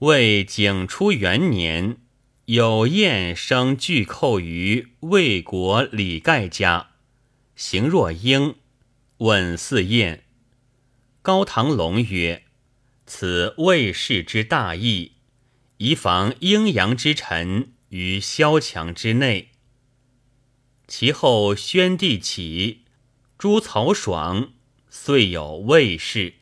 魏景初元年，有燕生巨寇于魏国李盖家，邢若鹰，问四燕。高唐龙曰：“此魏氏之大义，以防阴阳之臣于萧墙之内。”其后宣帝起，诛曹爽，遂有魏氏。